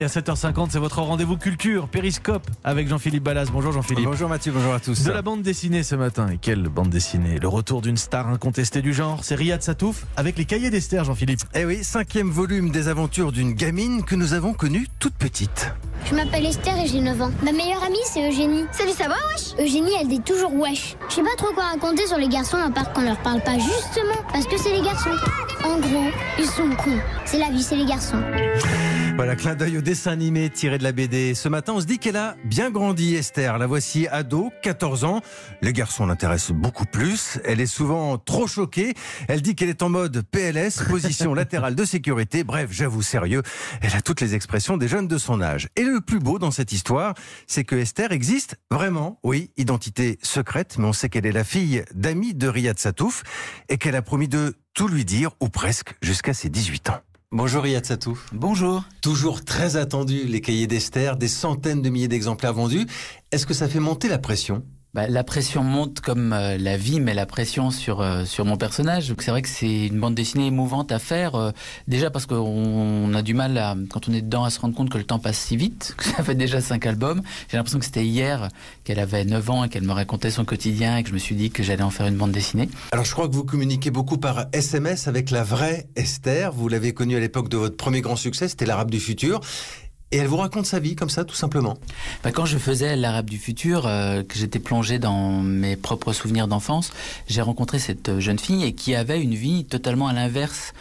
Et à 7h50, c'est votre rendez-vous culture, Périscope, avec Jean-Philippe Ballas. Bonjour Jean-Philippe. Bonjour Mathieu, bonjour à tous. De la bande dessinée ce matin. Et quelle bande dessinée? Le retour d'une star incontestée du genre, c'est Riyad Satouf avec les cahiers d'Esther, Jean-Philippe. Eh oui, cinquième volume des aventures d'une gamine que nous avons connue toute petite. Je m'appelle Esther et j'ai 9 ans. Ma meilleure amie, c'est Eugénie. Salut, ça va, wesh? Eugénie, elle dit toujours wesh. Je sais pas trop quoi raconter sur les garçons à part qu'on leur parle pas justement parce que c'est les garçons. En gros, ils sont cons. C'est la vie, c'est les garçons. Voilà, clin d'œil au dessin animé tiré de la BD. Ce matin, on se dit qu'elle a bien grandi, Esther. La voici ado, 14 ans. Les garçons l'intéressent beaucoup plus. Elle est souvent trop choquée. Elle dit qu'elle est en mode PLS, position latérale de sécurité. Bref, j'avoue sérieux, elle a toutes les expressions des jeunes de son âge. Et le plus beau dans cette histoire, c'est que Esther existe vraiment. Oui, identité secrète, mais on sait qu'elle est la fille d'amis de Riyad Satouf et qu'elle a promis de tout lui dire, ou presque, jusqu'à ses 18 ans. Bonjour Riyad Satouf. Bonjour. Toujours très attendu, les cahiers d'Esther, des centaines de milliers d'exemplaires vendus. Est-ce que ça fait monter la pression? Bah, la pression monte comme euh, la vie met la pression sur euh, sur mon personnage. C'est vrai que c'est une bande dessinée émouvante à faire. euh, déjà parce qu'on a du mal à, quand on est dedans à se rendre compte que le temps passe si vite. Que ça fait déjà cinq albums. J'ai l'impression que c'était hier qu'elle avait 9 ans et qu'elle me racontait son quotidien et que je me suis dit que j'allais en faire une bande dessinée. Alors je crois que vous communiquez beaucoup par SMS avec la vraie Esther. Vous l'avez connue à l'époque de votre premier grand succès, c'était l'Arabe du futur. Et elle vous raconte sa vie comme ça, tout simplement. Bah, quand je faisais l'Arabe du futur, euh, que j'étais plongé dans mes propres souvenirs d'enfance, j'ai rencontré cette euh, jeune fille et qui avait une vie totalement à l'inverse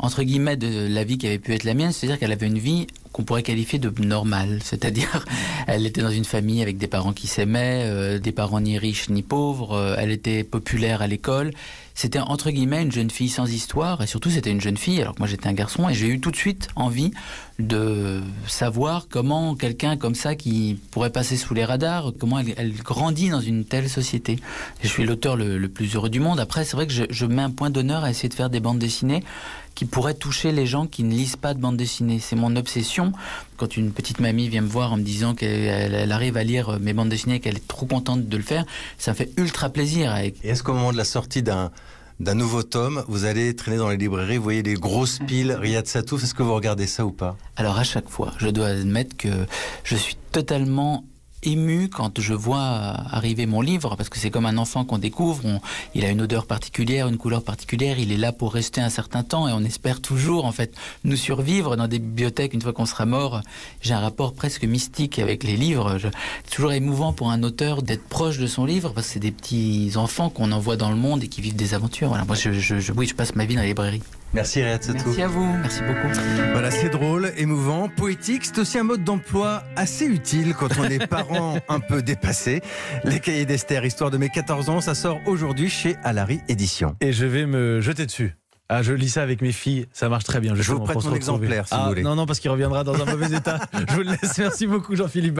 entre guillemets de la vie qui avait pu être la mienne, c'est-à-dire qu'elle avait une vie qu'on pourrait qualifier de normale, c'est-à-dire elle était dans une famille avec des parents qui s'aimaient, euh, des parents ni riches ni pauvres, elle était populaire à l'école, c'était entre guillemets une jeune fille sans histoire et surtout c'était une jeune fille alors que moi j'étais un garçon et j'ai eu tout de suite envie de savoir comment quelqu'un comme ça qui pourrait passer sous les radars, comment elle, grandit dans une telle société. Je suis l'auteur le, plus heureux du monde. Après c'est vrai que je mets un point d'honneur à essayer de faire des bandes dessinées qui pourraient toucher les gens qui ne lisent pas de bande dessinée. C'est mon obsession. Quand une petite mamie vient me voir en me disant qu'elle elle arrive à lire mes bandes dessinées, qu'elle est trop contente de le faire, ça me fait ultra plaisir. Et est-ce qu'au moment de la sortie d'un d'un nouveau tome, vous allez traîner dans les librairies, vous voyez des grosses piles Riyad Satouf, est-ce que vous regardez ça ou pas? Alors à chaque fois, je dois admettre que je suis totalement ému quand je vois arriver mon livre, parce que c'est comme un enfant qu'on découvre, on, il a une odeur particulière, une couleur particulière, il est là pour rester un certain temps et on espère toujours en fait nous survivre dans des bibliothèques une fois qu'on sera mort. J'ai un rapport presque mystique avec les livres. C'est toujours émouvant pour un auteur d'être proche de son livre, parce que c'est des petits enfants qu'on envoie dans le monde et qui vivent des aventures. Voilà, moi je, je, je oui, je passe ma vie dans les librairies. Merci Riyad Satouf. Merci à vous, merci beaucoup. Voilà, c'est drôle, émouvant, poétique. C'est aussi un mode d'emploi assez utile quand on est parent un peu dépassé. Les cahiers d'Esther, histoire de mes 14 ans, ça sort aujourd'hui chez Alary Édition. Et je vais me jeter dessus. Ah, je lis ça avec mes filles, ça marche très bien. Je vous prête mon exemplaire, si Ah, vous voulez. Non, non, parce qu'il reviendra dans un mauvais état. Je vous le laisse. Merci beaucoup, Jean-Philippe.